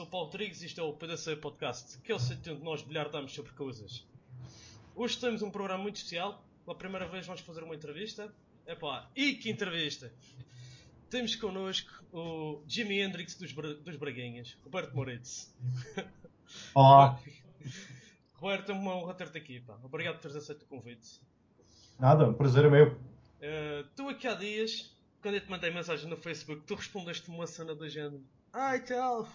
Sou o Paulo Rodrigues e isto é o PDC Podcast, que é o sítio onde nós bilhardamos sobre coisas. Hoje temos um programa muito especial. Pela primeira vez vamos fazer uma entrevista. Epá, e que entrevista! Temos connosco o Jimi Hendrix dos, Bra- dos Braguinhas, Roberto Moritz. Olá. Roberto, é uma honra ter-te aqui, pá. Obrigado por teres aceito o convite. Nada, um prazer é meu. Uh, tu aqui há dias, quando eu te mandei mensagem no Facebook, tu respondeste-me uma cena do género. Ai tal,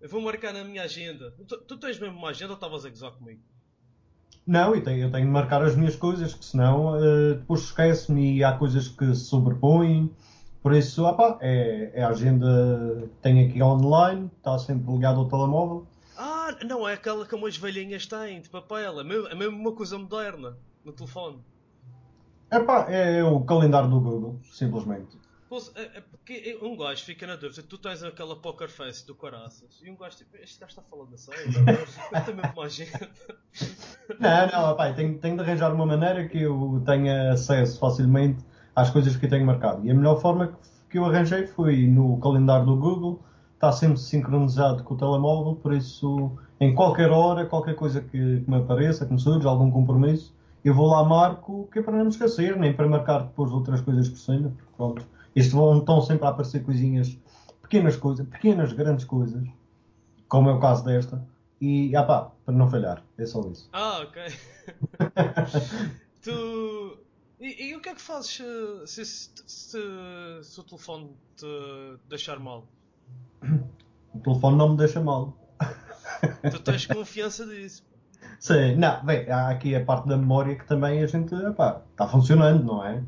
eu vou marcar na minha agenda. Tu, tu tens mesmo uma agenda ou estavas a gozar comigo? Não, eu tenho, eu tenho de marcar as minhas coisas, que senão eh, depois esquece-me e há coisas que se sobrepõem. Por isso, opá, é, é a agenda que tenho aqui online, está sempre ligado ao telemóvel. Ah, não, é aquela que umas velhinhas têm, de papel. É mesmo, é mesmo uma coisa moderna no telefone. Epá, é o calendário do Google, simplesmente. Pois, é, é porque um gajo fica na dúvida, tu tens aquela poker face do caraças e um gajo tipo, este gajo está falando a sério, tenho mesmo agenda. Não, não, opá, tenho, tenho de arranjar uma maneira que eu tenha acesso facilmente às coisas que eu tenho marcado. E a melhor forma que, eu arranjei foi no calendário do Google, está sempre sincronizado com o telemóvel, por isso, em qualquer hora, qualquer coisa que, que me apareça, que me surja, algum compromisso, eu vou lá marco, que é para não me esquecer, nem para marcar depois outras coisas por cima, porque pronto, isto vão, estão sempre a aparecer coisinhas, pequenas coisas, pequenas, grandes coisas, como é o caso desta, e, ah pá, para não falhar, é só isso. Ah, ok. tu. E, e o que é que fazes se, se, se, se o telefone te deixar mal? O telefone não me deixa mal. Tu tens confiança disso. Sim, não, bem, há aqui a parte da memória que também a gente, epá, está funcionando, não é?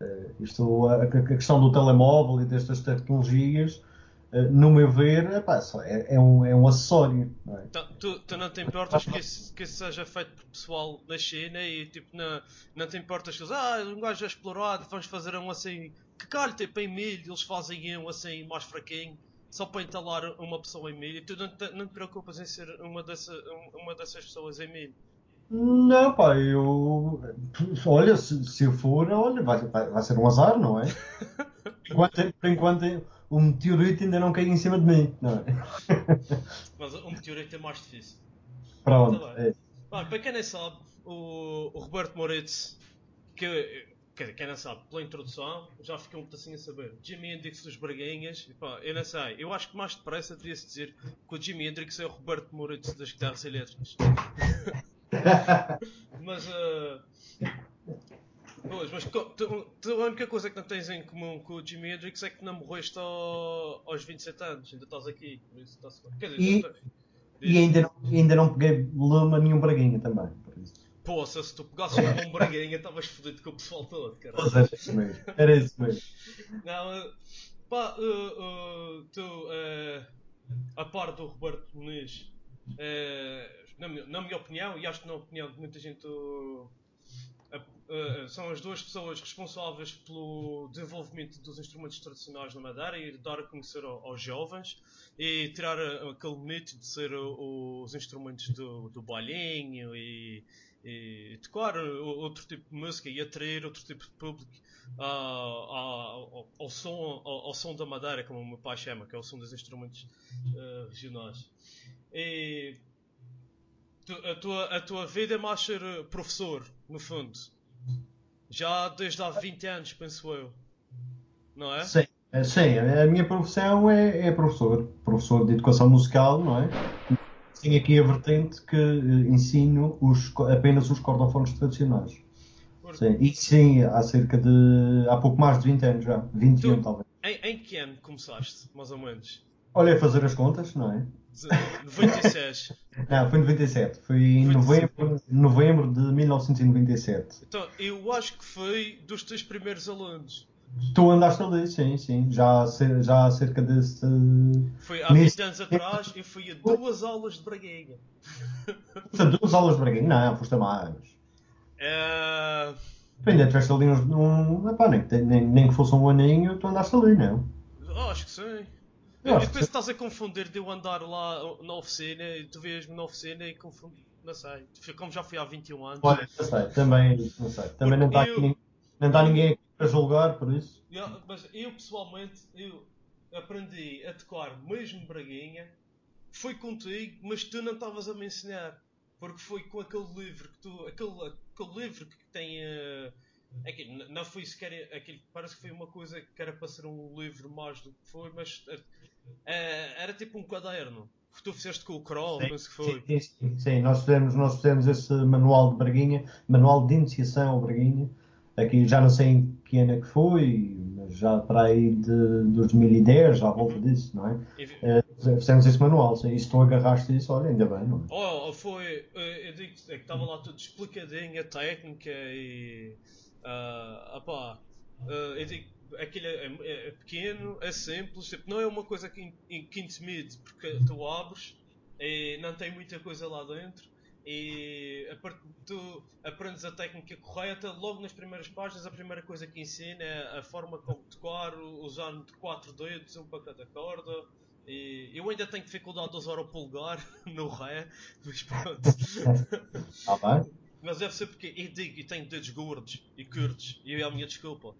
Eh, isto, a, a questão do telemóvel e destas tecnologias, eh, no meu ver, epá, é, é um, é um acessório, não é? Então, tu, tu não te importas que isso, que isso seja feito por pessoal da China e tipo, não, não te importas que eles, ah, um gajo é explorado, vamos fazer um assim, que calho tipo em milho, eles fazem um assim mais fraquinho, só para entalar uma pessoa em milho tu não te, não te preocupas em ser uma, dessa, uma dessas pessoas em milho. Não, pá, eu. Olha, se, se eu for, olha, vai, vai, vai ser um azar, não é? Enquanto, por enquanto, o meteorito ainda não caiu em cima de mim, não é? Mas um meteorito é mais difícil. Pronto, Tá é. Bem, para quem nem sabe, o, o Roberto Moritz, que quer quem não sabe, pela introdução, já fiquei um pedacinho a saber. Jimi Hendrix dos Braguinhas, e pá, eu não sei, eu acho que mais depressa devia-se dizer que o Jimi Hendrix é o Roberto Moritz das guitarras elétricas. Mas, ah, pois, mas a única coisa que não tens em comum com o Jimi Hendrix é que não morreste ao- aos 27 anos, ainda estás aqui, por isso está-se bem. Quer dizer, E- E ainda não, ainda não peguei lume a nenhum braguinha também. Poça, se tu pegasses uma bombraguinha estavas fodido com o pessoal todo, cara. Pois era isso mesmo. Era isso mesmo. Não, eh, pá, eh, eh, tu, eh, a par do Roberto Muniz, na, minha, na minha opinião, e acho que na opinião de muita gente, eh, eh, são as duas pessoas responsáveis pelo desenvolvimento dos instrumentos tradicionais na Madeira e dar a conhecer ao- aos jovens e tirar eh, aquele mito de ser os instrumentos do, do bailinho e, e tocar outro tipo de música e atrair outro tipo de público ao, ao som, ao, ao som da madeira, como o meu pai chama, que é o som dos instrumentos ah, regionais. E tu- a, tua, a tua vida é mais ser eh, professor, no fundo. Já desde há 20 anos, penso eu. Não é? Sim, eh, sim, a minha profissão é, é professor, professor de educação musical, não é? Tenho aqui a vertente que eh, ensino os apenas os cordofones tradicionais. Sim. E sim, há cerca de. há pouco mais de 20 anos já. 21 Tu- talvez. em, em que ano começaste, mais ou menos? Olha, a fazer as contas, não é? De- 96. Não, foi em 97. Foi em 97. novembro, novembro de 1997. Então, eu acho que foi dos teus primeiros alunos. Tu andaste ali, sim, sim. Já já há cerca desse. Foi há Nisso- 20 anos atrás, eu fui a duas aulas de Braguinha. Portanto, duas aulas de Braguinho. Não, foste a mais. Tu ainda tiveste ali uns. Um, epá, nem, nem, nem que fosse um aninho, tu andaste ali, não? acho que sim. Eu Eu, depois que- estás a confundir de eu andar lá na oficina e tu vês-me na oficina e confundir. Não sei. Como já fui há 21 anos. Olha, não sei, também, não sei. Também não está Eu- aqui, nin- não está ninguém aqui para julgar, por isso. Yeah, mas eu pessoalmente eu aprendi a tocar mesmo Braguinha. Foi contigo, mas tu não estavas a me ensinar. Porque foi com aquele livro que tu. aquele, aquele livro que tem. eh, n- não foi sequer. Aquele, parece que foi uma coisa que era para ser um livro mais do que foi, mas eh, era tipo um caderno. Que tu fizeste com o Chrome, penso que foi. Sim, sim, sim, nós fizemos, nós fizemos esse manual de Braguinha, manual de iniciação ao Braguinha. Aqui já não sei em que ano é que foi, mas já para aí de 2010, já à volta disso, não é? E Eh, fizemos esse manual, sim, e se tu agarraste isso, olha, ainda bem, não é? Oh, foi. eh, Eu digo é que estava lá tudo explicadinho, a técnica e. opá, ah, eu digo, aquilo é, é- é pequeno, é simples, tipo, não é uma coisa que, in- que intimide, porque tu abres e não tem muita coisa lá dentro. E tu aprendes a técnica correta logo nas primeiras páginas. A primeira coisa que ensina é a forma como tocar, usando de quatro dedos, um para cada corda. E eu ainda tenho dificuldade de usar o polegar no ré, mas pronto. Está bem? Mas deve ser porque eu digo, eu tenho dedos gordos e curtos, e é a minha desculpa.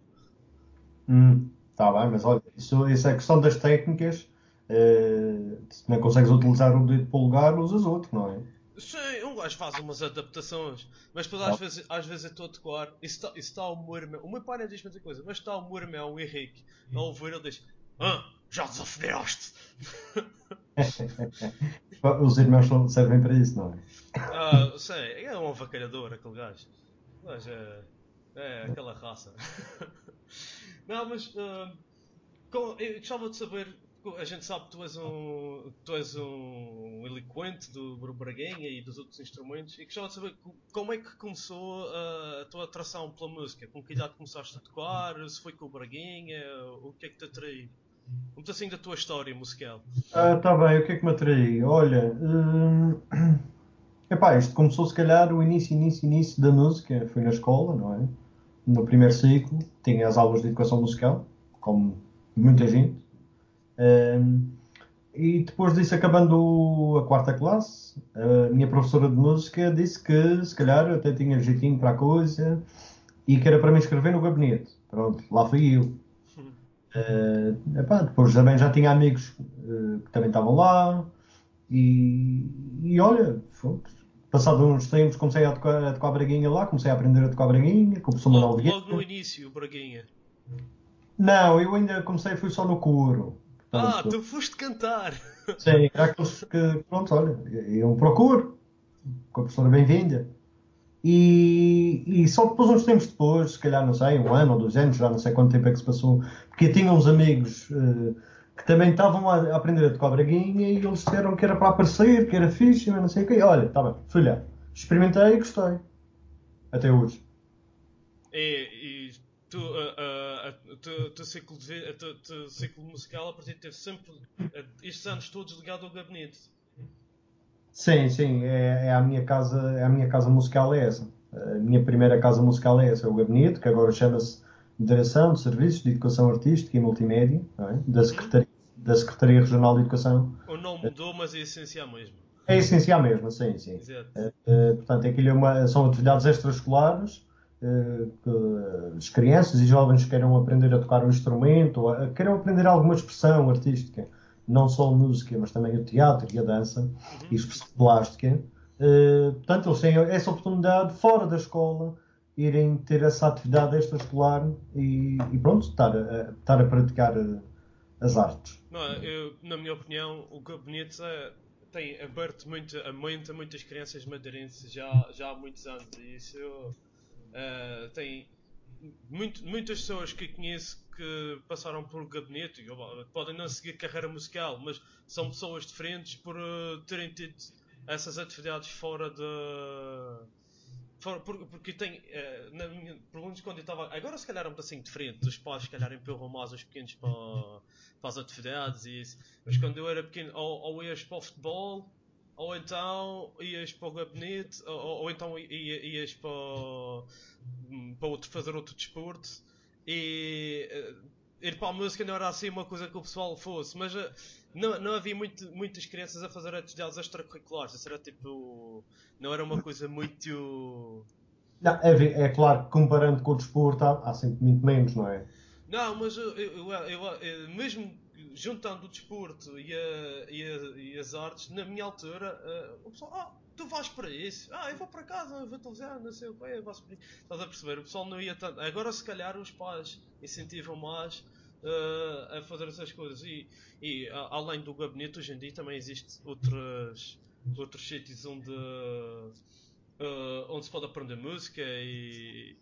Hum, tá bem, mas olha, isso, isso é questão das técnicas. eh, se não consegues utilizar o dedo polegar, usas outro, não é? Sim, um gajo faz umas adaptações, mas depois às Ah. vezes, às vezes eu estou a tocar e está, e está o meu irmão, o meu pai não diz muita coisa, mas está o meu irmão, o Henrique, a ouvir ele diz: Ah, já desafiaste! Os irmãos não servem para isso, não é? Ah, sei, é um avacalhador aquele gajo. Mas é. É aquela raça. Não, mas. ah, com- eu gostava de saber. A gente sabe que tu és um. Tu és um eloquente do Braguinha e dos outros instrumentos. E gostava de saber co- como é que começou ah, a tua atração pela música. Com que idade começaste a tocar? Se foi com o Braguinha? O que é que te atraiu? Um pedacinho da tua história musical. Ah, tá bem, o que é que me atraí? Olha, hum, epá, isto começou se calhar o início, início, início da música, foi na escola, não é? No primeiro ciclo, tinha as aulas de educação musical, como muita gente. Hum, e depois disso, acabando a quarta classe, a minha professora de música disse que se calhar até tinha jeitinho para a coisa e que era para me inscrever no gabinete. Pronto, lá fui eu. Eh, epá, depois também já tinha amigos eh, que também estavam lá e, e olha, foi, passado uns tempos comecei a tocar, a tocar braguinha lá, comecei a aprender a tocar braguinha com o professor Manuel Vieira. logo no início, Braguinha. Não, eu ainda comecei, fui só no coro. Ah, Portanto, tu foste cantar! Sim, era aqueles que, pronto, olha, iam para o coro, com a professora bem-vinda. E, e só depois, uns tempos depois, se calhar, não sei, um ano ou dois anos, já não sei quanto tempo é que se passou, porque eu tinha uns amigos eh, que também estavam a, aprender a tocar braguinha e eles disseram que era para aparecer, que era fixe, mas não sei o quê. Olha, está bem, fui. Experimentei e gostei. Até hoje. E, e tu, ah, a- tu, tu ciclo de tu, tu ciclo musical a partir de ter sempre estes anos todos ligado ao gabinete. Sim, sim, é, é a minha casa, é a minha casa musical é essa. A minha primeira casa musical é essa, é o gabinete, que agora chama-se Direção de Serviços de Educação Artística e Multimédia, é? da, Secretaria, da Secretaria Regional de Educação. O nome mudou, mas é essencial mesmo. É a essência mesmo, sim, sim. Exato. Eh, portanto, aquilo é uma- são atividades extraescolares eh, que as crianças e jovens queiram aprender a tocar um instrumento, queiram aprender alguma expressão artística, não só a música, mas também o teatro e a dança e a expressão plástica. Eh, portanto, eles têm essa oportunidade fora da escola irem ter essa atividade extraescolar e, e pronto, estar a, estar a praticar eh, as artes. Não, eu, na minha opinião, o gabinete é- tem aberto muito a mente a muitas crianças madeirenses já, já há muitos anos. E isso Uh, tem muito, muitas pessoas que conheço que passaram por gabinete, podem não seguir carreira musical, mas são pessoas diferentes por uh, terem tido essas atividades fora de. Fora, porque tem, uh, na minha, menos quando eu estava. Agora se calhar é assim diferente, os pais se calhar empurram mais os pequenos para, para as atividades e isso. Mas quando eu era pequeno, ou, ou ias para o futebol, ou então ias para o gabinete, ou, ou então ias para, para outro, fazer outro desporto e uh, ir para a música não era assim uma coisa que o pessoal fosse, mas uh, não, não havia muito, muitas crianças a fazer atividades extracurriculares, isso era tipo. não era uma coisa muito. Não, é, é claro que comparando com o desporto há, há sempre muito menos, não é? Não, mas eu, eu, eu, eu mesmo juntando o desporto e, a, e, a, e, as artes, na minha altura, uh, o pessoal, ah, tu vais para isso, ah, eu vou para casa, eu vou televisão, não sei o que, eu vou para Estás a perceber? O pessoal não ia tanto. Agora, se calhar, os pais incentivam mais uh, a fazer essas coisas. E, e a, além do gabinete, hoje em dia também existe outras, outros sítios onde, uh, onde se pode aprender música e.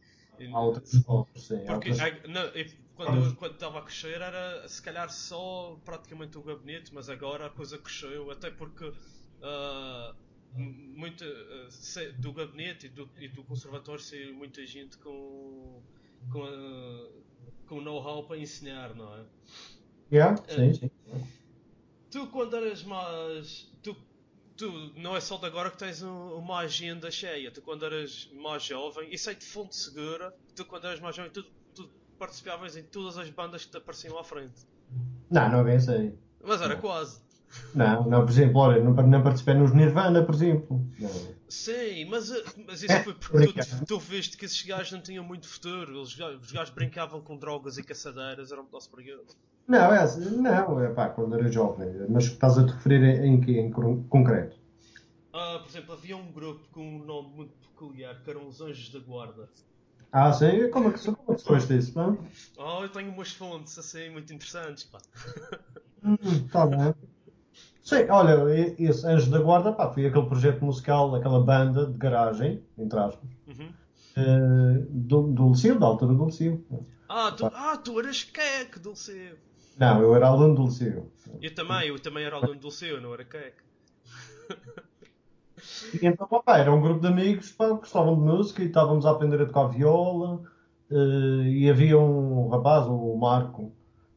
Há outras escolas, sim. Porque, outras... não, quando, quando estava a crescer era se calhar só praticamente o gabinete, mas agora a coisa cresceu, até porque uh, muita, uh, do gabinete e do, e do conservatório saiu muita gente com, com, uh, com know-how para ensinar, não é? Yeah, sim, sim. Tu quando eras mais. Tu, tu não é só de agora que tens uma agenda cheia, tu quando eras mais jovem, isso é de fonte segura, tu quando eras mais jovem, tu participavas em todas as bandas que te apareciam à frente. Não, não é bem sei. Mas era quase. Não, não, por exemplo, olha, não, não participei nos Nirvana, por exemplo. Não. Sim, mas, eh, mas isso foi porque tu, tu viste que esses gajos não tinham muito futuro. Eles, os gajos brincavam com drogas e caçadeiras, eram muito perigosos. Não, é assim, não, é pá, quando era jovem. Mas estás a te referir em que em concreto? Ah, por exemplo, havia um grupo com um nome muito peculiar que eram os Anjos da Guarda. Ah, sim? Como é que, como é que foste isso, pá? Oh, eu tenho umas fontes assim muito interessantes, pá. Hum, tá bem. Sim, olha, esse Anjo da Guarda, pá, foi aquele projeto musical, aquela banda de garagem, entre aspas, uhum. uh, do, do Liceu, da altura do Liceu. Ah, tu, ah, tu eras queque do Liceu. Não, eu era aluno do Liceu. Eu também, eu também era aluno do Liceu, não era queque. E então, pá, era um grupo de amigos pá, que gostavam de música e estávamos a aprender a tocar viola. Uh, e havia um rapaz, o Marco,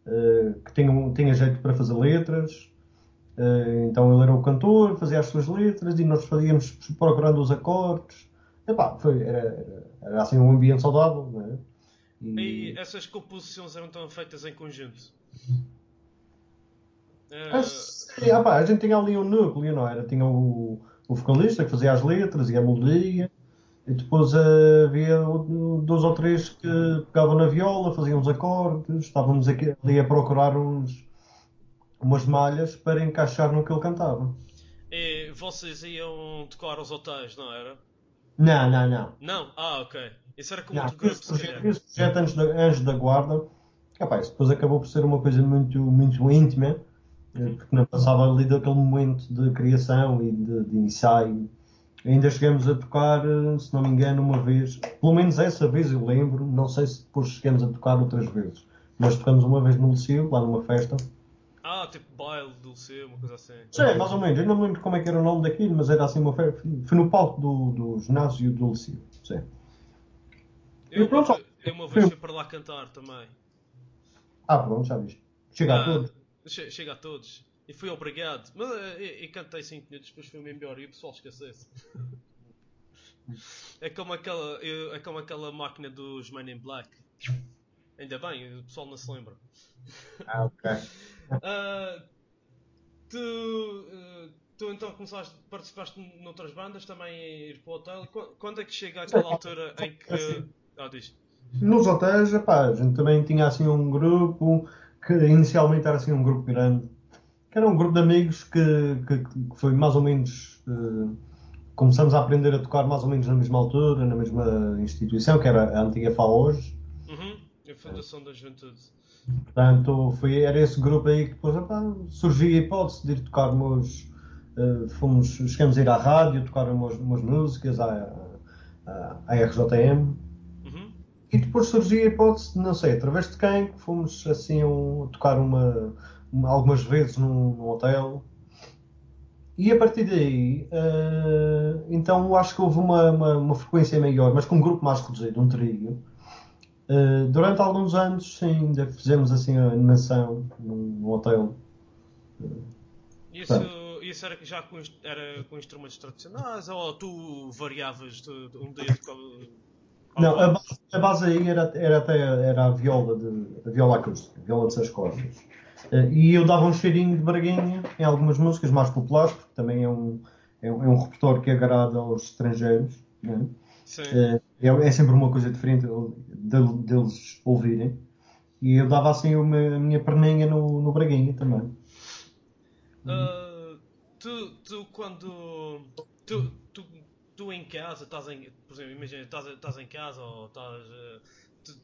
uh, que tinha, um, tinha jeito para fazer letras. Uh, então ele era o cantor, fazia as suas letras e nós fazíamos procurando os acordes. Epá, foi, era, era, assim um ambiente saudável. Não é? E... e essas composições eram tão feitas em conjunto? Uh... Sim, ah, a gente tinha ali um núcleo, não era? Tinha o, o vocalista que fazia as letras e a melodia. E depois havia dois ou três que pegavam na viola, faziam os acordes, estávamos aqui, ali a procurar uns, umas malhas para encaixar no que ele cantava. E vocês iam tocar aos hotéis, não era? Não, não, não. Não? Ah, ok. Isso era como outro grupo, projeto, esse projeto antes da, Anjos da Guarda, rapaz, depois acabou por ser uma coisa muito, muito íntima porque não passava ali daquele momento de criação e de, de, ensaio. Ainda chegamos a tocar, eh, se não me engano, uma vez, pelo menos essa vez eu lembro, não sei se depois chegamos a tocar outras vezes, mas tocamos uma vez no Liceu, lá numa festa. Ah, tipo baile do Liceu, uma coisa assim. Sim, mais ou menos, eu não me lembro como é que era o nome daquilo, mas era assim uma festa, foi no palco do, do ginásio do Liceu, sim. Eu, pronto, eu uma vez fui para lá cantar também. Ah, pronto, já viste. Chega ah, a todos. Chega a todos. E fui obrigado. Mas eh, e, cantei 5 minutos, depois fui-me embora e o pessoal esquecesse. é como aquela. É como aquela máquina dos Men in Black. Ainda bem, o pessoal não se lembra. Ah, ok. uh, tu, uh, tu então começaste, participaste noutras bandas, também ir para o hotel. Quando é que chega aquela altura em que. Ah, diz. Nos hotéis, epá, a gente também tinha assim um grupo que inicialmente era assim um grupo grande, que era um grupo de amigos que, que, que foi mais ou menos. Uh, começamos a aprender a tocar mais ou menos na mesma altura, na mesma instituição, que era a antiga FAOJ. Uhum, a Fundação da Juventude. Portanto, foi, era esse grupo aí que depois opa, surgiu a hipótese de ir tocarmos. Uh, fomos, chegamos a ir à rádio, tocar umas, umas músicas à, à, à RJM. E depois surgiu a hipótese, não sei, através de quem, fomos assim um, tocar uma, uma, algumas vezes num, num, hotel. E a partir daí, uh, então acho que houve uma, uma, uma, frequência maior, mas com um grupo mais reduzido, um trio. Uh, durante alguns anos, sim, ainda fizemos assim a animação num, num hotel. Isso, isso era já com, era com instrumentos tradicionais ou tu variavas de, de um dia de não, a base, a base, aí era, era até era a viola, de, a viola acústica, a viola de seis cordas. Eh, e eu dava um cheirinho de braguinha em algumas músicas mais populares, porque também é um, é um, é um repertório que agrada aos estrangeiros. Né? É, é, sempre uma coisa diferente deles ouvirem. E eu dava assim uma, a minha perninha no, no braguinha também. Uh, tu, tu, quando. Tu, tu em casa estás em. Por exemplo, imagina, estás, estás em casa ou estás. Eh, tu,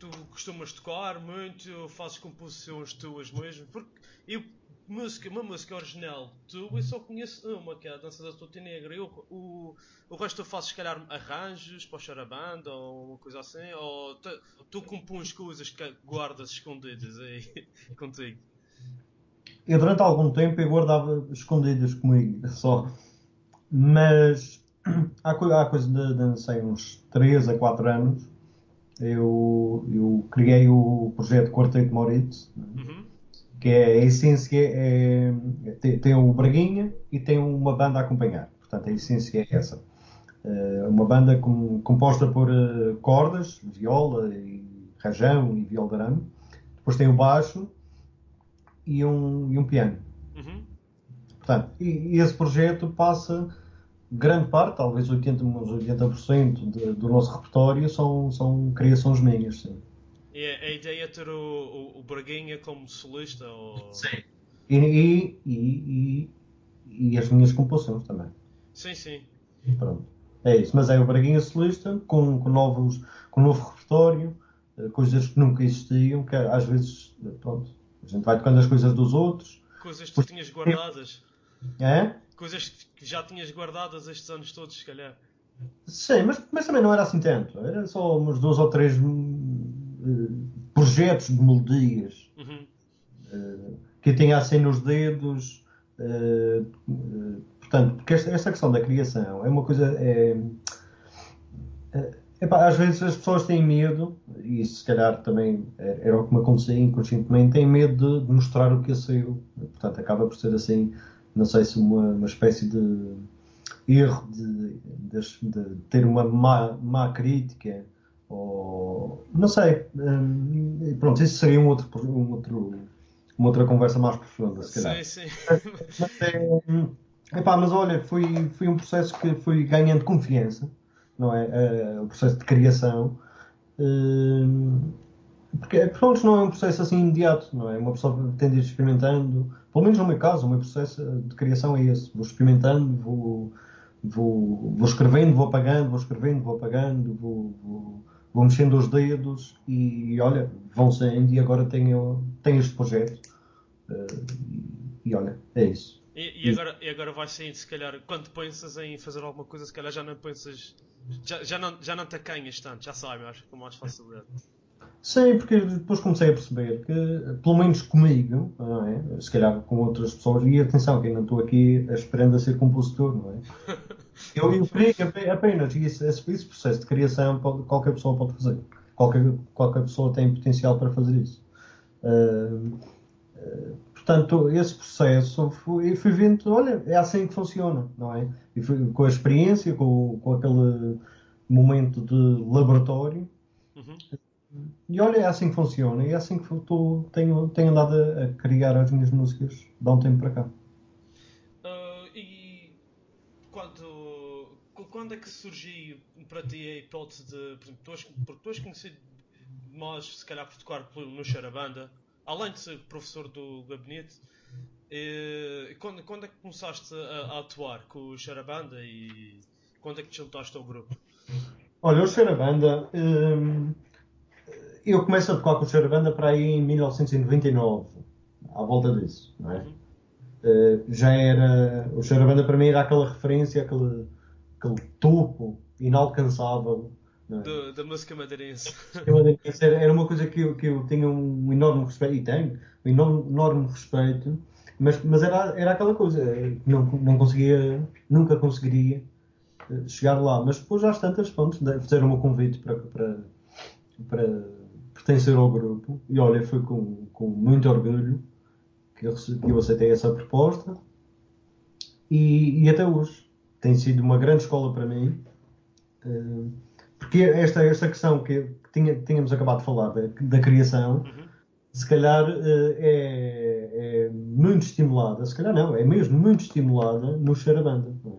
tu costumas tocar muito, fazes composições tuas mesmo, porque eu música, uma música original tu eu só conheço uma, que é a Dança da Tuta Negra. Eu, o, o resto eu faço se calhar arranjos para o charabanda ou uma coisa assim, ou tu, tu compões coisas que guardas escondidas aí contigo. Eu durante algum tempo eu guardava escondidas comigo, só. Mas há, há coisa de, de não sei, uns 3 a 4 anos eu, eu criei o projeto Quarteto Moritz, uhum. que é a essência, é, tem, tem, o Braguinha e tem uma banda a acompanhar. Portanto, a essência é essa. Uh, uma banda com, composta por uh, cordas, viola, e rajão e viola de arame. Depois tem o baixo e um, e um piano. Portanto, e, e esse projeto passa grande parte, talvez 80, uns 80% de, do nosso repertório são, são criações minhas. Sim. E a, a ideia é ter o, o, o Braguinha como solista? Ou... Sim. E, e, e, e, as minhas composições também. Sim, sim. Pronto. É isso. Mas é o Braguinha solista, com, com, novos, com novo repertório, eh, coisas que nunca existiam, que às vezes, pronto, a gente vai tocando as coisas dos outros. Coisas que tu tinhas guardadas. É? Coisas que já tinhas guardadas estes anos todos, se calhar. Sim, mas, mas também não era assim tanto. Era só uns dois ou três uh, projetos de melodias uhum. uh, que eu tinha assim nos dedos. Uh, portanto, porque esta, esta, questão da criação é uma coisa. É, Epá, às vezes as pessoas têm medo, e se calhar também era o que me acontecia inconscientemente, têm medo de mostrar o que é seu. Portanto, acaba por ser assim não sei se uma, uma espécie de erro de, de, de ter uma má, má, crítica ou não sei hum, pronto isso seria um outro, um outro uma outra conversa mais profunda se calhar. Sim, sim. mas, é, epá, mas olha foi, foi um processo que fui ganhando confiança não é? Uh, o processo de criação uh, porque pronto, não é um processo assim imediato não é? Uma pessoa tem de ir experimentando pelo menos no meu caso, o meu processo de criação é esse. Vou experimentando, vou, vou, vou escrevendo, vou apagando, vou escrevendo, vou apagando, vou, vou, vou mexendo os dedos e, olha, vão saindo e agora tenho, tenho este projeto. Uh, e, e, olha, é isso. E, e, agora, e agora vai saindo, se calhar, quando pensas em fazer alguma coisa, se calhar já não pensas, já, já, não, já não te acanhas tanto, já sabes, acho com mais facilidade. Sim, porque depois comecei a perceber que, pelo menos comigo, não é? se calhar com outras pessoas, e atenção, que ainda estou aqui esperando a ser compositor, não é? Eu, eu creio que apenas esse, esse, processo de criação pode, qualquer pessoa pode fazer. Qualquer, qualquer pessoa tem potencial para fazer isso. Uh, uh, portanto, esse processo, fui, fui vendo, olha, é assim que funciona, não é? E fui, com a experiência, com, com aquele momento de laboratório, uhum e olha, é assim que funciona, e é assim que eu tenho, tenho andado a, a, criar as minhas músicas de um tempo para cá. Uh, e quando, quando é que surgiu para ti a hipótese de. Por exemplo, tu és, porque tu és conhecido mais, se calhar, por tocar no Charabanda, além de ser professor do gabinete. E, quando, quando é que começaste a, a atuar com o Charabanda e quando é que te juntaste ao grupo? Olha, o Charabanda. Hum, eu começo a tocar com o Charabanda para aí em 1999, à volta disso, não é? Uh, já era. O Charabanda para mim era aquela referência, aquele, aquele topo inalcançável é? do- da música madeirense. Era era uma coisa que eu, que eu tinha um enorme respeito, e tenho, um enorme, enorme respeito, mas, mas era, era aquela coisa, eh, não, não conseguia, nunca conseguiria eh, chegar lá. Mas depois, às tantas, pronto, de- fizeram o convite para, para, para pertencer ao grupo, e olha, foi com, com muito orgulho que eu, rece- que eu aceitei essa proposta, e, e até hoje tem sido uma grande escola para mim. eh, porque esta, esta questão que, tinha- tínhamos acabado de falar da, da criação, se calhar eh, é, é muito estimulada, se calhar não, é mesmo muito estimulada no Xarabanda. É?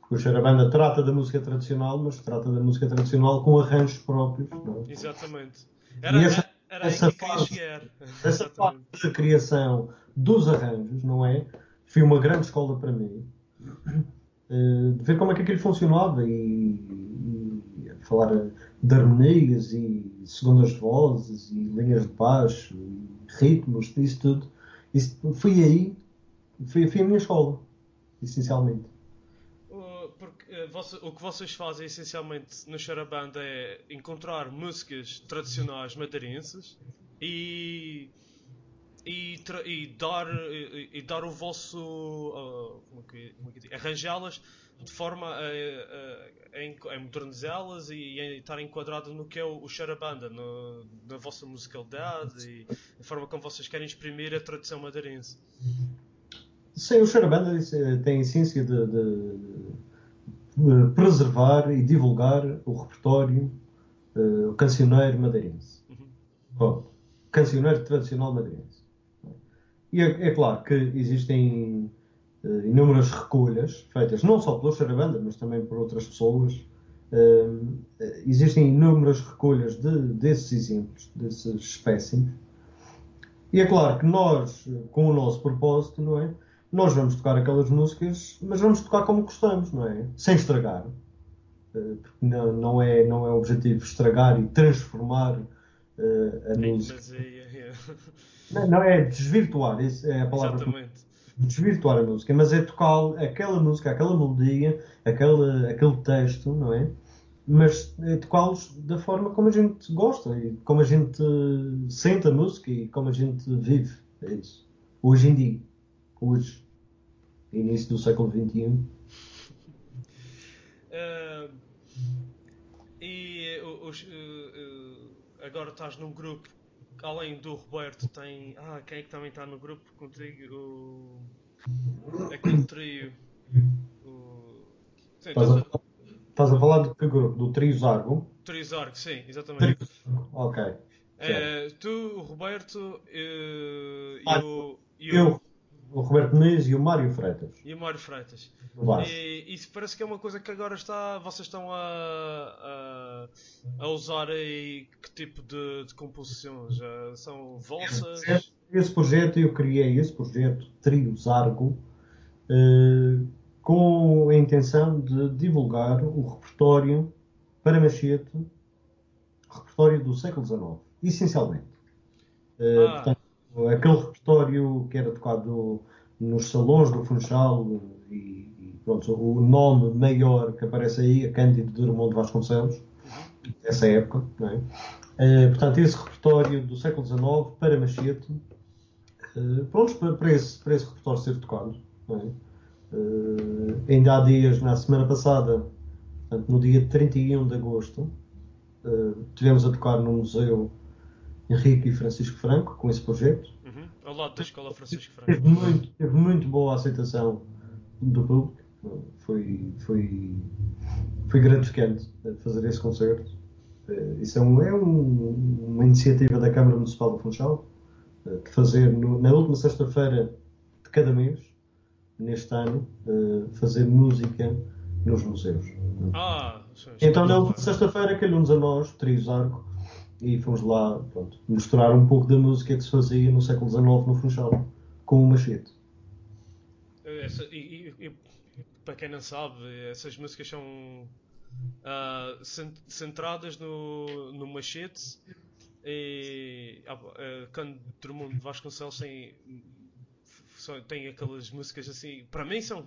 Porque o Xarabanda trata da música tradicional, mas trata da música tradicional com arranjos próprios. É? Exatamente. Era, essa- era essa que fase-. Essa parte da criação dos arranjos, não é? Foi uma grande escola para mim. Eh, de ver como é que aquilo funcionava e, e falar de harmonias e segundas vozes e linhas de baixo e ritmos, isso tudo. Isso, fui aí, foi, foi a minha escola, essencialmente. O que vocês fazem essencialmente no Charabanda é encontrar músicas tradicionais madeirenses e, e, e dar, e, e dar o vosso. uh, como é que- como é que arranjá-las de forma a, a- a a modernizá-las e a estar enquadrado no que é o, o Charabanda, na vossa musicalidade e a forma como vocês querem exprimir a tradição madeirense. Sim, o Xarabanda eh, tem essência de- de preservar e divulgar o repertório, eh, o cancioneiro madeirense. Uhum. Bom, cancioneiro tradicional madeirense. E é, é claro que existem eh, inúmeras recolhas feitas não só pelo Xarabanda, mas também por outras pessoas. Eh, eh, existem inúmeras recolhas de, desses exemplos, desses espécimes. E é claro que nós, eh, com o nosso propósito, não é? Nós vamos tocar aquelas músicas, mas vamos tocar como gostamos, não é? Sem estragar. Eh, Porque não, não, é, não é o objetivo estragar e transformar eh, a Em música. demasia, yeah. Não, não é desvirtuar, isso é a palavra. Exatamente. Desvirtuar a música, mas é tocar aquela música, aquela melodia, aquele, aquele texto, não é? Mas é tocá-los da forma como a gente gosta e como a gente sente a música e como a gente vive. É isso. Hoje em dia. Hoje. Início do século XXI. Ah, e uh, uh, uh, agora estás num grupo, além do Roberto, tem. Ah, quem é que também está no grupo contigo? O, aquele trio. O, sim, Estás estás a, estás a falar de que grupo? Do Trio Zargo? Trio Zargo, sim, exatamente. Trio Ok. Eh, tu, o Roberto e, Ah, Eu, o Roberto Muniz e o Mário Freitas. e o Mário Freitas. E isso parece que é uma coisa que agora está. Vocês estão a, a, a usar aí que tipo de, de composições? Ah, são vossas? Esse projeto, eu criei esse projeto, Trio Zargo, eh, com a intenção de divulgar o repertório para machete, repertório do século XIX, essencialmente. Eh, Ah. portanto, aquele repertório que era tocado nos salões do Funchal e, e pronto, o nome maior que aparece aí é Cândido de Drummond Vasconcelos, dessa época, é? Eh, portanto, esse repertório do século XIX para machete, prontos para, para esse, para esse repertório ser tocado. é? Eh, ainda há dias, na semana passada, portanto, no dia 31 de agosto, eh, tivemos a tocar no Museu Henrique e Francisco Franco com esse projeto. Uhum, Ao lado da Escola Francisco Franco. Teve muito, teve muito boa aceitação do público. Foi, foi, foi gratificante fazer esse concerto. Eh, Isso é, um, é um- uma iniciativa da Câmara Municipal de Funchal eh, de fazer no- na última sexta-feira de cada mês, neste ano, eh, fazer música nos museus. Ah, sim, Então, na última sexta-feira, calhou-nos a nós, Trio Zarco, e fomos lá pronto, mostrar um pouco da música que se fazia no século XIX no Funchal, com o machete. Essa- e, e- para quem não sabe, essas músicas são cent- centradas no, no machete e ah, quando Drummond Vasconcelos tem, só tem aquelas músicas assim, para mim são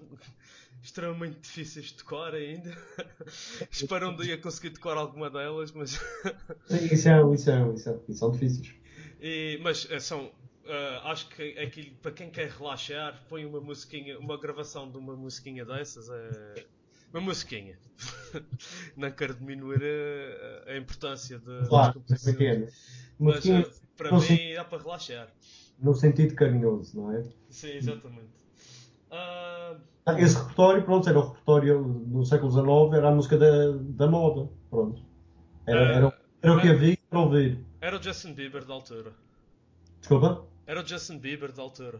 extremamente difíceis de tocar ainda. Espero um dia conseguir tocar alguma delas, mas. Sim, isso é, isso é, isso é, são difíceis. E, mas eh, são. Uh, acho que aquilo, para quem quer relaxar, põe uma musiquinha, uma gravação de uma musiquinha dessas. É, uma musiquinha. Não quero diminuir a, a importância de, claro, das composições. Mas uh, para mim dá para relaxar. No sentido carinhoso, não é? Sim, exatamente. Uh... Esse repertório, pronto, era o repertório do século XIX, era a música da, da moda, pronto. Era, uh, era, era o que havia para ouvir. Era o Justin Bieber da altura. Desculpa? Era o Justin Bieber da altura.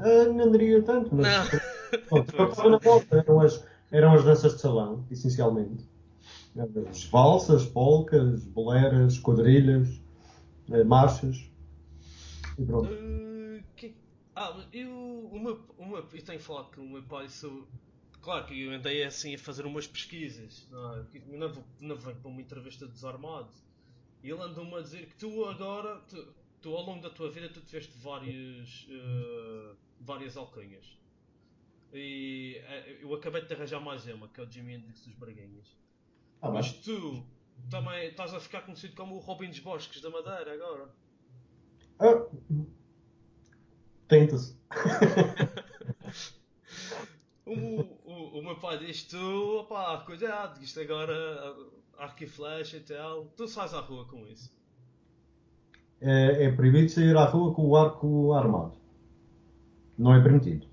Uh, não diria tanto, mas. Não. Pronto, na volta, eram as, eram as danças de salão, essencialmente. As valsas, polcas, boleras, quadrilhas, eh, marchas. E pronto. Uh, que... Ah, eu, uma, uma, eu tenho falado com o meu pai sobre. Claro que eu andei assim a fazer umas pesquisas. Não, é? não, não venho para uma entrevista desarmado. E ele andou-me a dizer que tu agora. Tu, tu ao longo da tua vida tu tiveste várias, uh, várias alcunhas. E uh, eu acabei de arranjar mais uma, que é o Jimi Hendrix dos Braguinhas. Ah, mas tu também estás a ficar conhecido como o Robin dos Bosques da Madeira agora. Ah, Tenta-se. o, o, o, meu pai diz tu, opá, cuidado, isto agora arco e flecha e tal. Tu sais à rua com isso é, é proibido sair à rua com o arco armado. Não é permitido.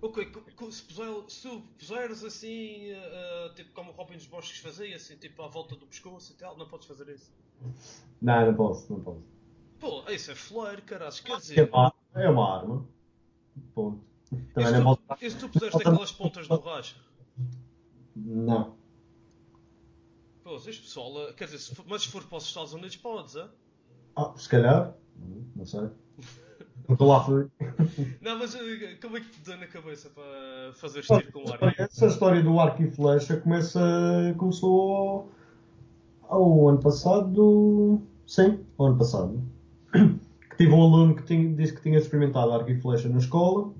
Ok, se, puser, se puseres assim, uh, tipo como o Robin dos Bosques fazia, assim, tipo à volta do pescoço e tal, não podes fazer isso. Não, não posso, não posso. Pô, isso é fleiro, caralho, quer dizer. É uma, é uma arma. Ponto. Também e se, tu, posso... e se tu puseres daquelas pontas no racha? Não. Pô, este pessoal, quer dizer, se for, mas se for para os Estados Unidos, podes, é? Ah, se calhar. Não sei. Nunca lá fui. Não, mas eh, como é que te deu na cabeça para fazer tiro com o arco? Essa história do arco e flecha começa, começou ao ano passado. Sim, ao ano passado. Que tive um aluno que tinha, disse que tinha experimentado arco e flecha na escola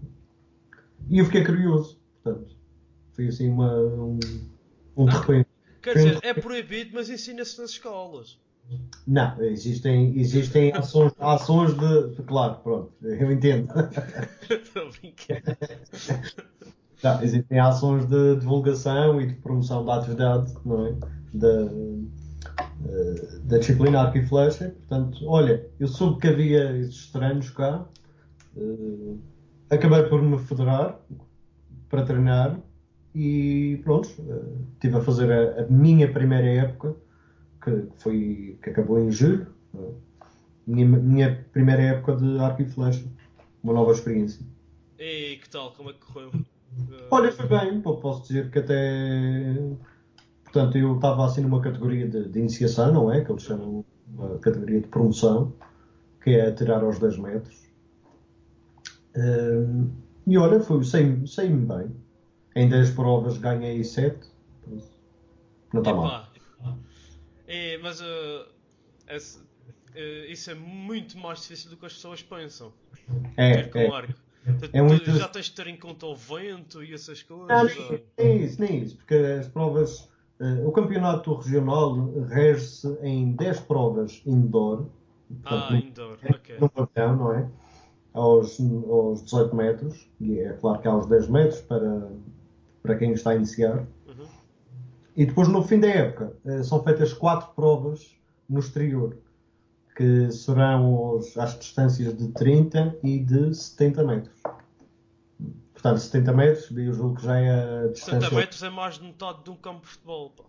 e eu fiquei curioso. Portanto, foi assim uma, um, um de repente. Quer dizer, é proibido, mas ensina-se nas escolas. Não, existem, existem ações, ações de. Claro, pronto, eu entendo. Estou brincando. Não, existem ações de divulgação e de promoção da atividade, não é? Da, eh, da disciplina arco e flecha. Portanto, olha, eu soube que havia esses estranhos cá, uh, acabei por me federar para treinar e pronto, uh, estive a fazer a, a minha primeira época que, foi, que acabou em julho. Minha, minha primeira época de arco e flecha. Uma nova experiência. E que tal? Como é que correu? Olha, foi bem. Posso dizer que até. Portanto, eu estava assim numa categoria de, de, iniciação, não é? Que eles chamam uma categoria de promoção, que é tirar aos 10 metros. Um, e olha, foi, sei-me sei bem. Em 10 provas ganhei 7. Não está mal. É, mas uh, esse, uh, isso é muito mais difícil do que as pessoas pensam. É, ter com é. arco. É muito... Já tens de ter em conta o vento e essas coisas. Nem, nem isso, nem isso, porque as provas. Uh, o campeonato regional rege-se em 10 provas indoor. Portanto, ah, indoor, no, ok. No pavilhão, não é? Aos, aos 18 metros, e é claro que há os 10 metros para, para quem está a iniciar. E depois, no fim da época, eh, são feitas quatro provas no exterior, que serão às distâncias de 30 e de 70 metros. Portanto, 70 metros, eu julgo que já é a distância... 70 metros é mais de metade de um campo de futebol, pá.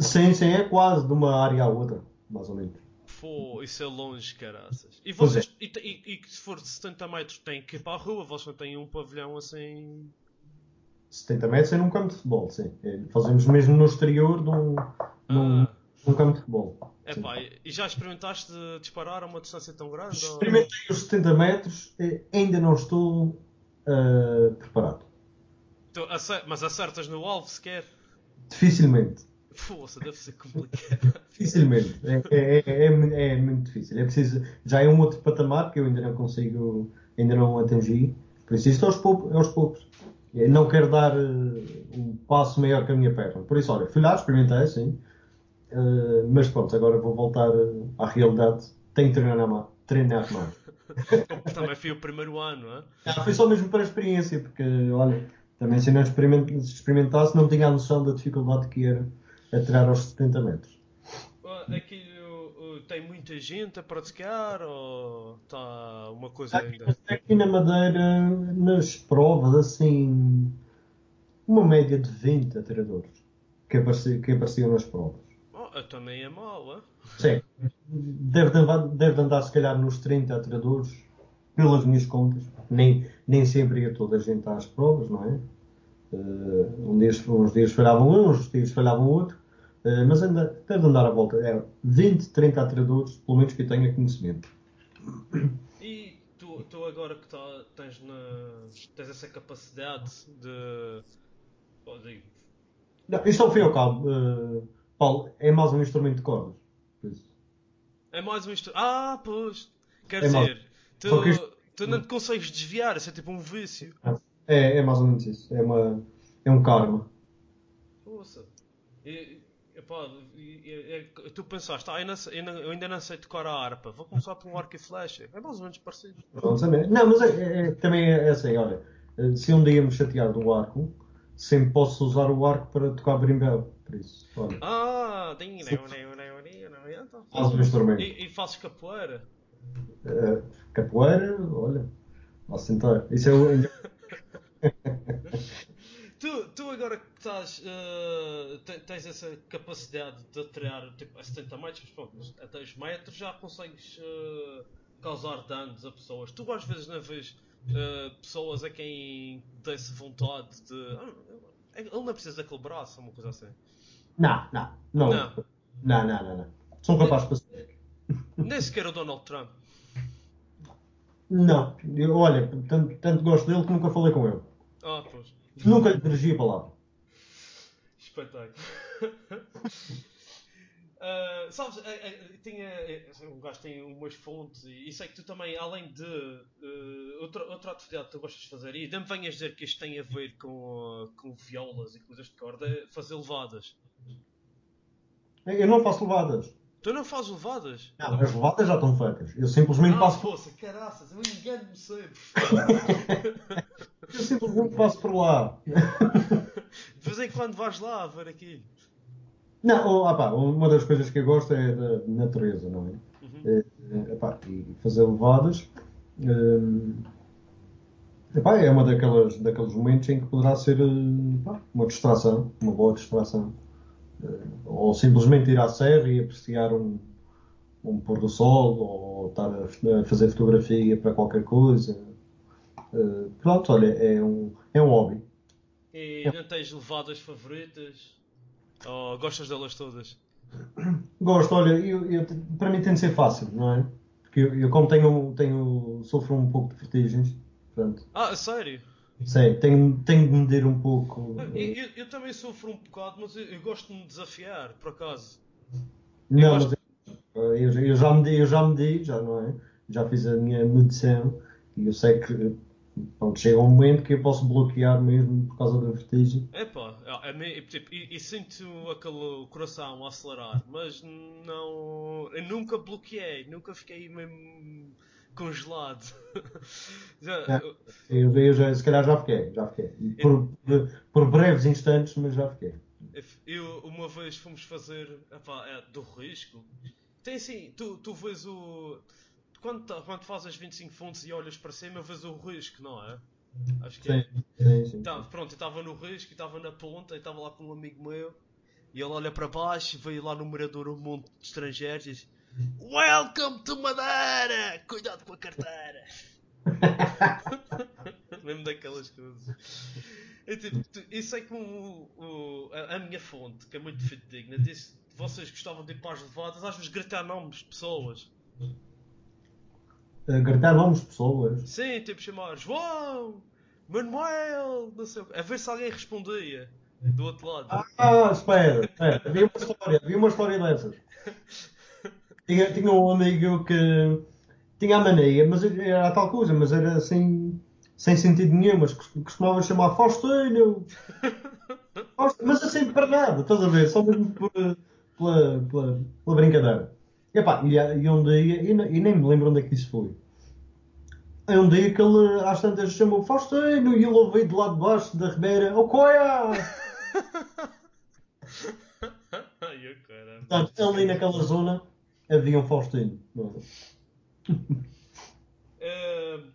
Sim, sim, é quase de uma área à outra, mais ou menos. Pô, isso é longe, caraças. E, vocês, é. e, e, e, se for de 70 metros, têm que ir para a rua, vocês não têm um pavilhão assim... 70 metros é num campo de futebol, sim. É, fazemos mesmo no exterior de um, ah. num campo de futebol. É pá, e já experimentaste disparar a uma distância tão grande? Experimentei ou... os 70 metros, ainda não estou uh, preparado. Tu, mas acertas no alvo sequer? Dificilmente. Força, deve ser complicado. Dificilmente. É, é, é, é, muito difícil. É preciso, já é um outro patamar que eu ainda não consigo, ainda não atingi. Por isso isto é aos poucos. É aos poucos. Eu não quero dar uh, um passo maior que a minha perna. Por isso, olha, fui lá, experimentei, sim. Uh, mas pronto, agora vou voltar à realidade. Tenho que treinar mais. Treinar mais. também foi o primeiro ano, não é? Ah, foi só mesmo para a experiência, porque, olha, também se não experimentasse, não tinha a noção da dificuldade que era atirar aos 70 metros. Aquilo tem muita gente a praticar ou está uma coisa aqui, ainda? Aqui na Madeira, nas provas, assim, uma média de 20 atiradores que, apareci, que apareciam nas provas. Oh, também é mau, é? Sim. Deve, deve andar, se calhar, nos 30 atiradores, pelas minhas contas. Nem, nem sempre ia toda a gente às provas, não é? Uh, um dias, uns dias falhavam um, uns dias falhavam outro. Uh, mas ainda deve andar à volta. É 20, 30 atiradores, pelo menos que eu tenha conhecimento. E tu, tu agora que tá, tens, na, tens essa capacidade de. Oh. Não, isto ao fim e ao cabo, uh, Paulo, é mais um instrumento de cordas. É mais um instrumento. Ah, pois! Quer é dizer, tu, tu não te consegues desviar, isso é tipo um vício. É, é mais ou menos isso. É, uma, é um karma. Poxa. E, epá, e, e, tu pensaste, ah, eu, não, eu, ainda não sei tocar a harpa, vou começar por um arco e flecha. É mais ou menos parecido. Não, mas é, é, também é assim, olha, se um dia me chatear do arco, sempre posso usar o arco para tocar brimbel. Por isso, olha. Ah, tem, não, não, não, então. Faz um instrumento. E, e fazes capoeira? Uh, capoeira, olha, posso tentar. Isso é o. tu, tu agora que estás, uh, tens essa capacidade de atirar tipo, a 70 metros, mas pronto, a 10 metros já consegues uh, causar danos a pessoas. Tu às vezes não vês pessoas a quem desse vontade de. Ah, ele não precisa daquele braço, uma coisa assim. Não, não, não. Não, não, não, não. não. São capazes de fazer. Nem sequer o Donald Trump. Não, eu, olha, tanto, tanto gosto dele que nunca falei com ele. Ah, pois. Nunca lhe dirigi a palavra. Espetáculo. Uh, sabes, uh, uh, tinha, um gajo tem umas fontes e, e, sei que tu também, além de uh, outra, outra atividade que tu gostas de fazer, e não me venhas dizer que isto tem a ver com, com violas e coisas de corda, é fazer levadas. Eu não faço levadas. Tu não fazes levadas? Não, as levadas já estão feitas. Eu simplesmente ah, passo. Poça, caraças, eu engano-me sempre. eu simplesmente passo por lá. De vez em quando vais lá a ver aqui. Não, oh, opa, uma das coisas que eu gosto é da natureza, não é? Uhum. É, é, epá, e fazer levadas hum, epá, é uma daquelas, daqueles momentos em que poderá ser epá, uma distração, uma boa distração. Eh, ou simplesmente ir à serra e apreciar um, um pôr do sol, ou estar a fazer fotografia para qualquer coisa. Uh, pronto, olha, é um, é um hobby. E não tens levadas favoritas? Ou gostas delas todas? Gosto, olha, eu, eu, para mim tem de ser fácil, não é? Porque eu, eu como tenho, tenho, sofro um pouco de vertigens, pronto. Ah, sério? Sei, tenho, tenho de medir um pouco. Eu, eu, também sofro um bocado, mas eu, eu, gosto de me desafiar, por acaso. Não, gosto... mas eu, eu, já medi, eu já medi, já não é? Já fiz a minha medição e eu sei que pronto, chega um momento que eu posso bloquear mesmo por causa da vertigem. Epá, é, é, tipo, e, e, sinto aquele coração a acelerar, mas não. Eu nunca bloqueei, nunca fiquei mesmo congelado. já, eu, eu já, se calhar já fiquei, já fiquei. Por, eu, por breves instantes, mas já fiquei. Eu, uma vez fomos fazer epá, é, do risco. Tem assim, tu, tu vês o. Quando, quando fazes 25 fontes e olhas para cima, vês o risco, não é? Acho que sim, é. Sim, sim, tá, pronto, eu estava no risco, estava na ponta, e estava lá com um amigo meu. E ele olha para baixo, veio lá no mirador um monte de estrangeiros Welcome to Madeira! Cuidado com a carteira! Mesmo daquelas coisas. Eu, tipo, isso é como o, a, a, minha fonte, que é muito fidedigna, disse vocês gostavam de ir para as levadas, às vezes gritar nomes de pessoas. Uh, gritar nomes de pessoas? Sim, tipo chamar João, Manuel, não sei o A ver se alguém respondia do outro lado. Ah, espera, espera. Havia uma história, havia uma história dessas. Tinha, tinha um amigo que tinha a mania, mas era tal coisa, mas era assim. sem sentido nenhum, mas costumava chamar Faustino. mas assim para nada, estás a ver? Só mesmo por, pela, pela, pela brincadeira. E, epá, e, e um dia, e, e, nem me lembro onde é que isso foi. É um dia que ele às tantas chamou Faustino e ele ouviu de lá de baixo da Ribeira! Ai, caramba. Portanto, ali naquela zona havia um Faustino. Uh,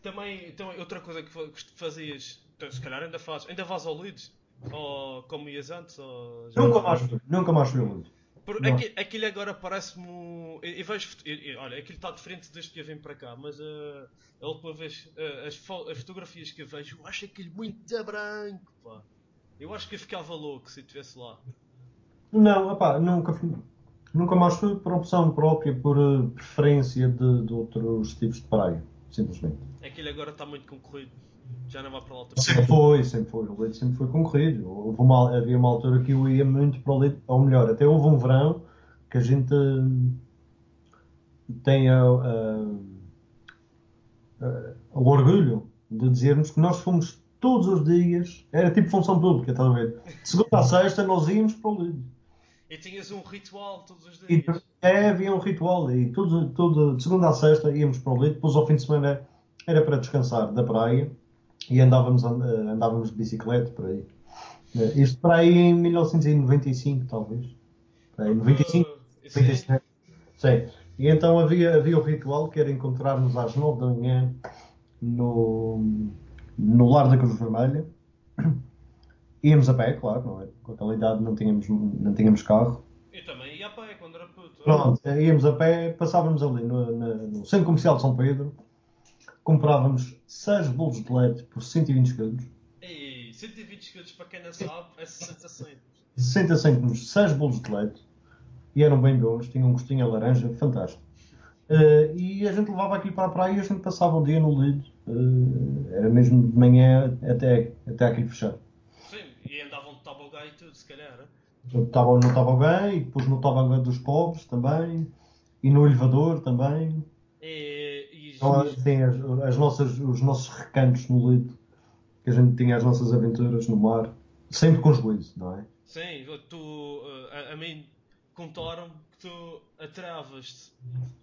também, também, outra coisa que fazias, então, se calhar ainda fazes, ainda vais ao Leeds? Ou como ias antes? Ou nunca mais fui, nunca mais fui ao Leeds. Por, aquilo, aquilo, agora parece-me. E, vejo. Olha, aquilo está diferente desde que eu vim para cá, mas uh, a última vez. Uh, as, fo as, fotografias que eu vejo, eu acho aquilo muito branco, pá. Eu acho que eu ficava louco se estivesse lá. Não, opá, nunca fui. Nunca mais fui por opção própria, por uh, preferência de, de, outros tipos de praia, simplesmente. Aquilo agora está muito concorrido. Já não vai para lá outra Sempre foi, sempre foi. O leite sempre foi concorrido. Houve uma, havia uma altura que eu ia muito para o leite, ou melhor, até houve um verão que a gente uh, tem a, o orgulho de dizermos que nós fomos todos os dias, era tipo função pública, estás a ver? De segunda a sexta nós íamos para o leite. E tinhas um ritual todos os dias. E, é, havia um ritual. E tudo, tudo, de segunda a sexta íamos para o leite, depois ao fim de semana era para descansar da praia e andávamos, andávamos de bicicleta por aí. Eh, isto para aí em 1995, talvez. Para aí, 95, uh, 97. Sim. E então havia, havia o ritual que era encontrarmos às 9 da manhã no, no Lar da Cruz Vermelha. Íamos a pé, claro, não é? Com aquela idade não tínhamos, não tínhamos carro. Eu também ia a pé quando era puto. Pronto, íamos a pé, passávamos ali no, no, no Centro Comercial de São Pedro comprávamos 6 bolos de leite por 120 escudos. E 120 escudos, para quem não sabe, é 60 cêntimos. 60 cêntimos, 6 bolos de leite. E eram bem bons, tinham um gostinho a laranja, fantástico. Uh, e a gente levava aquilo para a praia e a gente passava o dia no lido. Uh, era mesmo de manhã até, até aquilo fechar. Sim, e tudo, se calhar. Estavam no tobogã e depois no tobogã dos pobres também. E no elevador também. E, então, tem as, as, nossas, os nossos recantos no leito, que a gente tinha as nossas aventuras no mar, sempre com juízo, não é? Sim, tu, eh, a, a mim contaram-me que tu atravas-te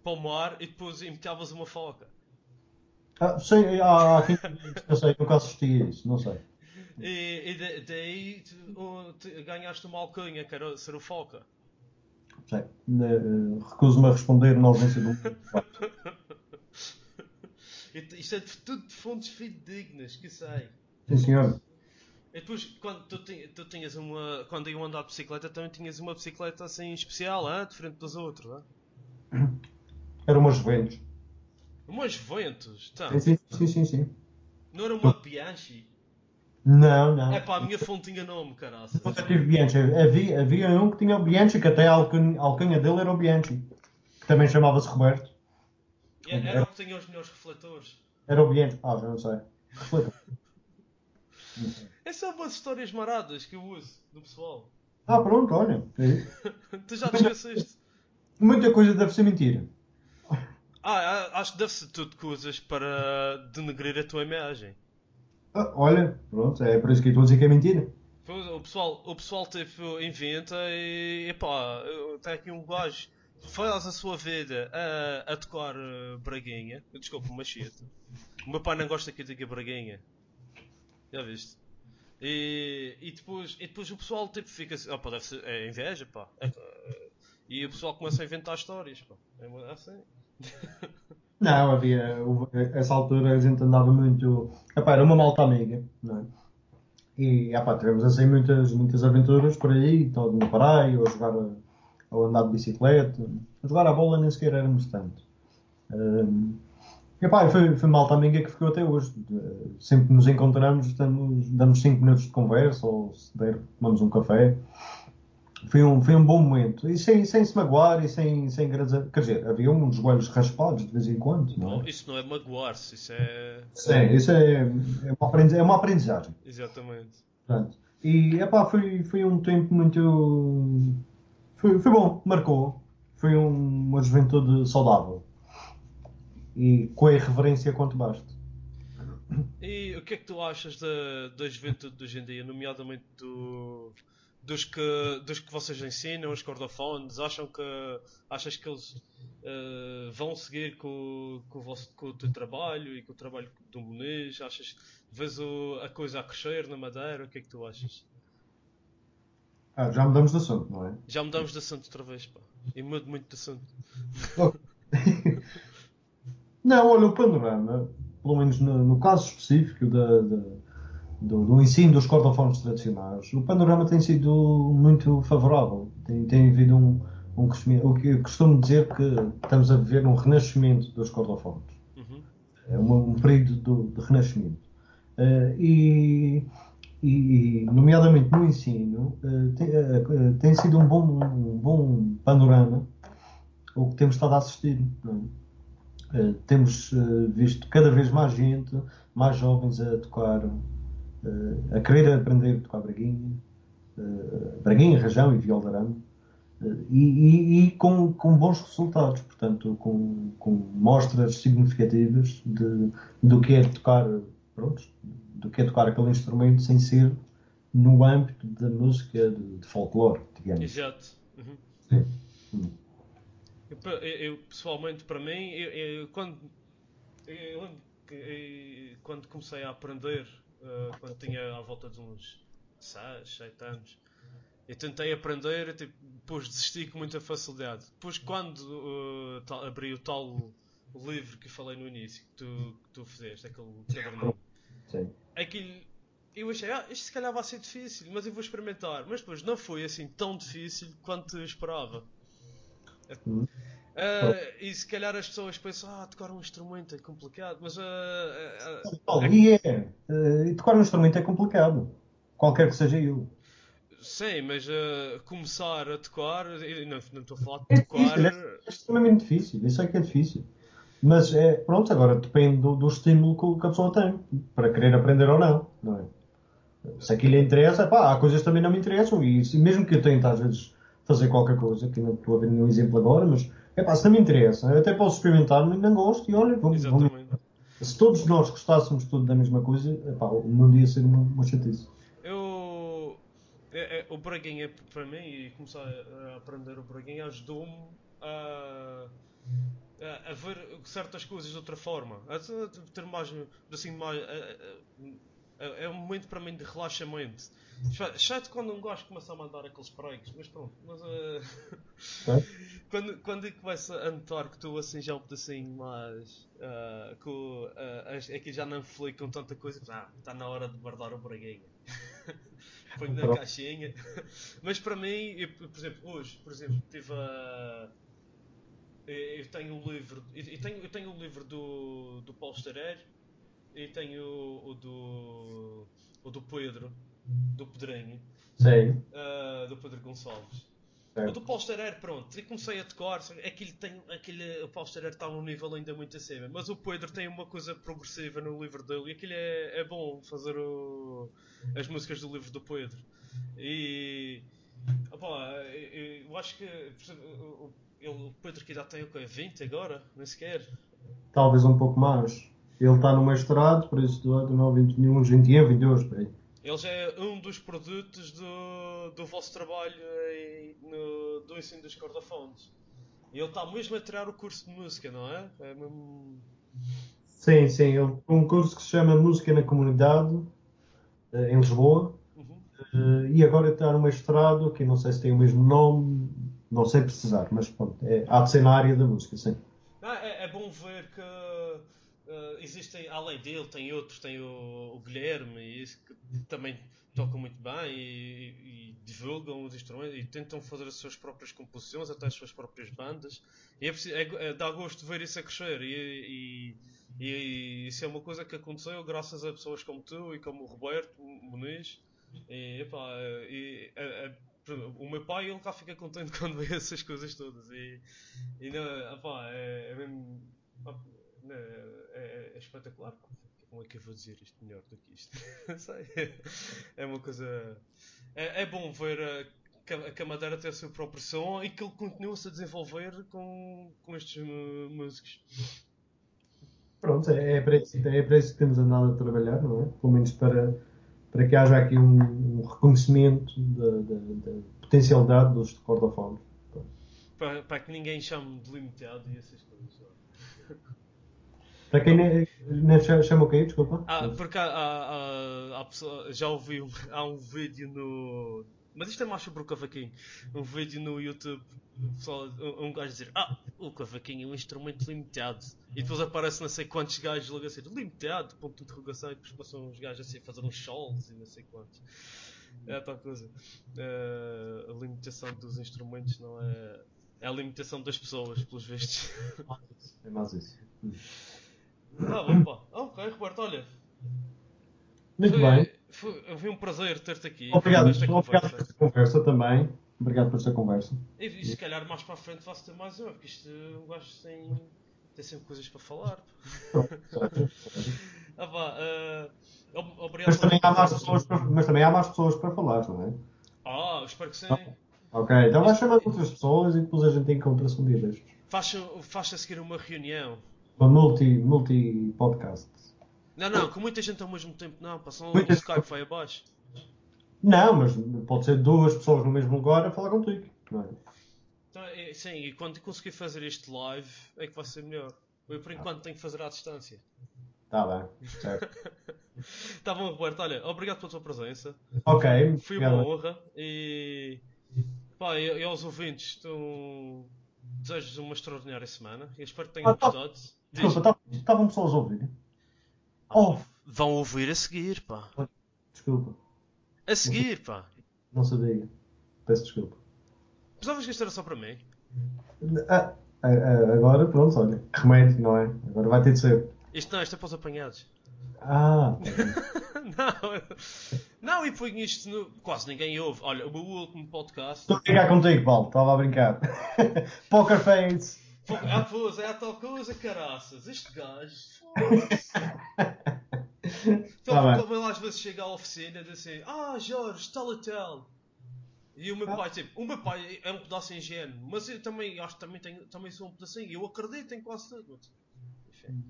para o mar e depois imitavas uma foca. Ah, sim, há, há quem eu sei, nunca assisti a isso, não sei. E, e daí ganhaste uma alcunha, que era ser o foca. Sei, uh, recuso-me a responder na ausência do Isto é tudo de fontes fidedignas, que sei. Sim, senhor. E depois, quando tu, tu tinhas uma. Quando iam andar de bicicleta, também tinhas uma bicicleta assim especial, hein? diferente dos outros. Hein? Era uma Juventus. Uma Juventus? Então, sim, sim, sim, sim. Não era uma Bianchi? Não, não. É pá, a minha fonte tinha nome, caralho. Nunca tive Bianchi. Havia, havia um que tinha o Bianchi, que até a alcunha, a alcunha dele era o Bianchi. Que também chamava-se Roberto. Era, era o que tinha os melhores refletores. Era o Bianchi. Ah, já não sei. Refletor. Essas são umas histórias maradas que eu uso do pessoal. Ah, pronto, olha. tu já te esqueceste. Muita coisa deve ser mentira. Ah, acho que deve ser tudo coisas para denegrir a tua imagem. Ah, olha, pronto, é por isso que eu estou a dizer que é mentira. O pessoal, o pessoal tipo, inventa e epá, tem aqui um gajo faz a sua vida a, a tocar uh, Braguinha. Desculpa, machete. O meu pai não gosta que eu diga Braguinha. Já viste? E, e, depois, e depois o pessoal tipo, fica assim, oh, pá, deve ser, é inveja, pá. É, é, e o pessoal começa a inventar histórias, pá. É assim. Não, havia. Essa altura a gente andava muito. Epá, era uma malta amiga, não é? E epá, tivemos assim muitas, muitas aventuras por aí, todo no praia, ou jogar ou andar de bicicleta. A jogar a bola nem sequer éramos tanto. E pá, foi, foi malta amiga que ficou até hoje. Sempre que nos encontramos, damos, damos 5 minutos de conversa, ou se der, tomamos um café. Foi um, foi um bom momento. E sem, sem se magoar e sem, sem Quer dizer, havia uns joelhos raspados de vez em quando, não é? Isso não é magoar-se, isso é. Sim, isso é, é, uma, aprendizagem, é uma aprendizagem. Exatamente. Portanto, e epá, foi, foi um tempo muito foi, foi bom, marcou. Foi um, uma juventude saudável. E com a irreverência quanto basta. E o que é que tu achas da, da juventude de hoje em dia, nomeadamente do, dos, que, dos que vocês ensinam, os cordofones? Acham que, achas que eles uh, vão seguir com, com, o vosso, com o teu trabalho e com o trabalho do Muniz? Achas que vês o, a coisa a crescer na Madeira? O que é que tu achas? Ah, já mudamos de assunto, não é? Já mudamos de assunto outra vez, pá. E mudo muito de assunto. não, olha, o panorama pelo menos no, no caso específico da, da, do, do, ensino dos cordofones tradicionais, o panorama tem sido muito favorável. Tem, tem havido um, um crescimento. O que eu costumo dizer que estamos a viver um renascimento dos cordofones. Uhum. É um, um período de renascimento. Uh, e, e, nomeadamente no ensino, uh, tem, uh, tem, sido um bom, um bom panorama o que temos estado a assistir. É? Temos visto cada vez mais gente, mais jovens a tocar, a querer aprender a tocar braguinha, braguinha, rajão e viola arame, e, e, e com, com, bons resultados, portanto, com, com mostras significativas de, do que é tocar, pronto, do que é tocar aquele instrumento sem ser no âmbito da música de, de folclore, digamos. Exato. Uhum. Sim. Uhum. Eu, eu, pessoalmente, para mim, eu, eu quando, quando comecei a aprender, uh, quando tinha à volta de uns 6, 7 anos, eu tentei aprender, tipo, depois desisti com muita facilidade. Depois, quando uh, tal, abri o tal livro que falei no início, que tu, que tu fizeste, aquele caderninho, aquilo, eu achei, ah, isto se calhar vai ser difícil, mas eu vou experimentar. Mas depois não foi assim tão difícil quanto eu esperava. Uh, e se calhar as pessoas pensam, ah, tocar um instrumento é complicado, mas. Uh, uh, e é. Uh, tocar um instrumento é complicado. Qualquer que seja eu. Sim, mas começar a tocar. Não, não estou a falar de é tocar. Difícil, é, é extremamente difícil, isso é que é difícil. Mas é, pronto, agora depende do, do estímulo que a pessoa tem para querer aprender ou não, não é? Se aquilo lhe interessa, pá, há coisas que também não me interessam e mesmo que eu tente às vezes fazer qualquer coisa, que não estou a ver nenhum exemplo agora, mas é pá, se não me interessa, eu até posso experimentar, mas não gosto e olha, vamos, vamos. Se todos nós gostássemos tudo da mesma coisa, epá, não ia ser uma, uma chatice. Eu. É, é, o Braguinha, para mim, e começar a aprender o Braguinha, ajudou-me a, a, a, ver certas coisas de outra forma. A ter mais. Assim, mais é um momento para mim de relaxamento. Chato quando um gajo começa a mandar aqueles pregos, mas pronto. Mas, uh... quando, quando eu começo a notar que tu assim já um pedacinho mais. Uh, que uh, é que já não fui com tanta coisa, ah, está na hora de guardar o breguinho. Ponho na caixinha. mas para mim, eu, por exemplo, hoje, por exemplo, tive a. Eu tenho o um livro. Eu tenho, eu tenho o um livro do, do Paulo Estareiro e tenho o, o do. o do Pedro do Pedrinho. Sim. Uh, do Pedro Gonçalves. Certo. O do Pausterer, pronto, e comecei a tocar, aquele tem, aquele, o Pausterer está num nível ainda muito acima, mas o Pedro tem uma coisa progressiva no livro dele e aquilo é, é bom fazer o, as músicas do livro do Pedro. E opa, eu, eu acho que o, o Pedro que idade tem o quê? 20 agora? Nem sequer? Talvez um pouco mais. Ele está no mestrado, por isso do 9, 21, 21, 22, bem. Ele já é um dos produtos do, do vosso trabalho no, do ensino dos cordofones. E ele está mesmo a tirar o curso de música, não é? é mesmo... Sim, sim. Ele um curso que se chama Música na Comunidade, eh, em Lisboa. Uhum. Eh, e agora está no mestrado, que não sei se tem o mesmo nome, não sei precisar, mas pronto, é, há de ser na área da música, sim. Ah, é, é bom ver que existem, além dele, tem outros, tem o, o Guilherme, e isso, que também tocam muito bem e, e, divulgam os instrumentos e tentam fazer as suas próprias composições, até as suas próprias bandas. E é, é, é dá gosto de ver isso a crescer. E, e, e, isso é uma coisa que aconteceu graças a pessoas como tu e como o Roberto Muniz. E, epá, e o meu pai ele cá fica contente quando vê essas coisas todas. E, e não, é, é mesmo é, é, espetacular. Como é que eu vou dizer isto melhor do que isto? é uma coisa. É, é bom ver a, que a Madeira tem o seu próprio som e que ele continua-se a desenvolver com, com estes músicos. Pronto, é, é, para isso, é para isso que temos andado a trabalhar, não é? Pelo menos para, para que haja aqui um, um reconhecimento da potencialidade dos cordofones. Para, para que ninguém chame de limitado e essas coisas. Para quem nem, nem chama chama o quê? Desculpa. Ah, porque há, há- há- há pessoa- já ouvi um, há um vídeo no. Mas isto é mais sobre o cavaquinho. Um vídeo no YouTube, pessoal, um, um gajo dizer: Ah, o cavaquinho é um instrumento limitado. E depois aparece não sei quantos gajos logo a dizer limitado, ponto de interrogação, e depois começam os gajos assim a fazer uns solos e não sei quantos. É a tal coisa. Eh, a limitação dos instrumentos não é. É a limitação das pessoas, pelos vistos. É mais isso. Ah, bom, pá. Ok, Roberto, olha. Muito foi, bem. Foi, foi um prazer ter-te aqui. Obrigado, nesta obrigado por esta conversa também. Obrigado por esta conversa. E, e se calhar mais para a frente faço ter mais uma, porque isto um gajo tem, tem sempre coisas para falar. Ah, vá, ah, ob- obrigado Mas também, há mais pessoas para, mas também há mais pessoas para falar, não é? Ah, espero que sim. Ok, então vai chamar outras pessoas e depois a gente encontra-se um dia destes. Faz, faz a seguir uma reunião. Uma multi, multi podcast. Não, não, com muita gente ao mesmo tempo não, pá, senão o Muita- Skype vai abaixo. Não, mas pode ser duas pessoas no mesmo lugar a falar contigo. Não é? Então, é, sim, e quando conseguir fazer este live é que vai ser melhor. Eu por enquanto tenho que fazer à distância. Tá bem, certo. Tá bom, Roberto, olha, obrigado pela tua presença. Ok, Foi uma obrigado. honra e, pá, e, e aos ouvintes, tu desejo uma extraordinária semana e espero que tenham Ah, tá. gostado. Diz. Desculpa, tá- estavam pessoas a ouvir. Oh, Vão ouvir a seguir, pá. desculpa, A seguir, pá. não sabia. Peço desculpa. Pensavas que isto era só para mim? Ah, ah, ah, agora, pronto, olha, remédio, não é? Agora vai ter de ser. Isto não, isto é para os apanhados. Ah, não, não, e põe isto no. Quase ninguém ouve. Olha, o meu último podcast. estou a brincar contigo, Paulo, estava a brincar. Poker Face. Ah, pois, é a tal coisa, caraças. Este gajo. Então, Tá como ele às vezes chega à oficina e diz assim: Ah, Jorge, tal e tal. E o meu pai, tipo, o meu pai é um pedaço ingênuo, mas eu também acho que também, tenho, também sou um pedacinho. Eu acredito em quase tudo. Enfim.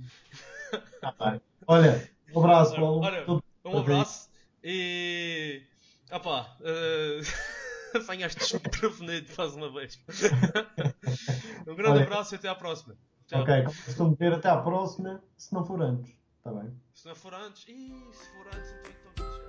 Tá bem. Olha, um abraço, Paulo. Olha, um abraço e. Ah pá, uh... apanhaste desprevenido mais uma vez. um grande Olha. abraço e até à próxima. Tchau. Ok, costumo dizer, até à próxima, se não for antes. Está bem? Se não for antes, ih, se for antes, então, então